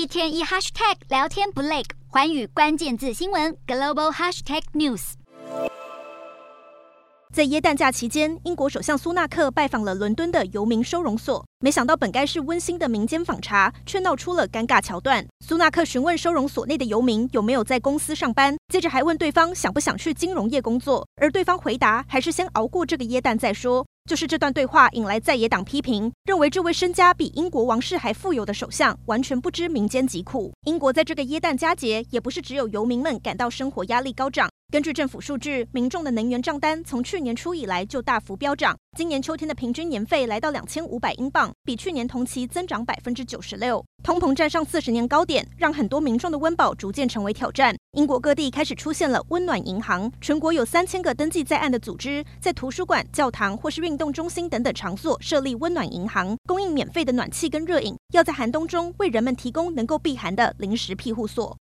一天一 hashtag 聊天不累，寰宇关键字新闻 global hashtag news。在耶诞假期间，英国首相苏纳克拜访了伦敦的游民收容所，没想到本该是温馨的民间访查，却闹出了尴尬桥段。苏纳克询问收容所内的游民有没有在公司上班，接着还问对方想不想去金融业工作，而对方回答还是先熬过这个耶诞再说。就是这段对话引来在野党批评，认为这位身家比英国王室还富有的首相完全不知民间疾苦。英国在这个耶诞佳节，也不是只有游民们感到生活压力高涨。根据政府数据，民众的能源账单从去年初以来就大幅飙涨。今年秋天的平均年费来到两千五百英镑，比去年同期增长百分之九十六。通膨站上四十年高点，让很多民众的温饱逐渐成为挑战。英国各地开始出现了温暖银行，全国有三千个登记在案的组织，在图书馆、教堂或是运动中心等等场所设立温暖银行，供应免费的暖气跟热饮，要在寒冬中为人们提供能够避寒的临时庇护所。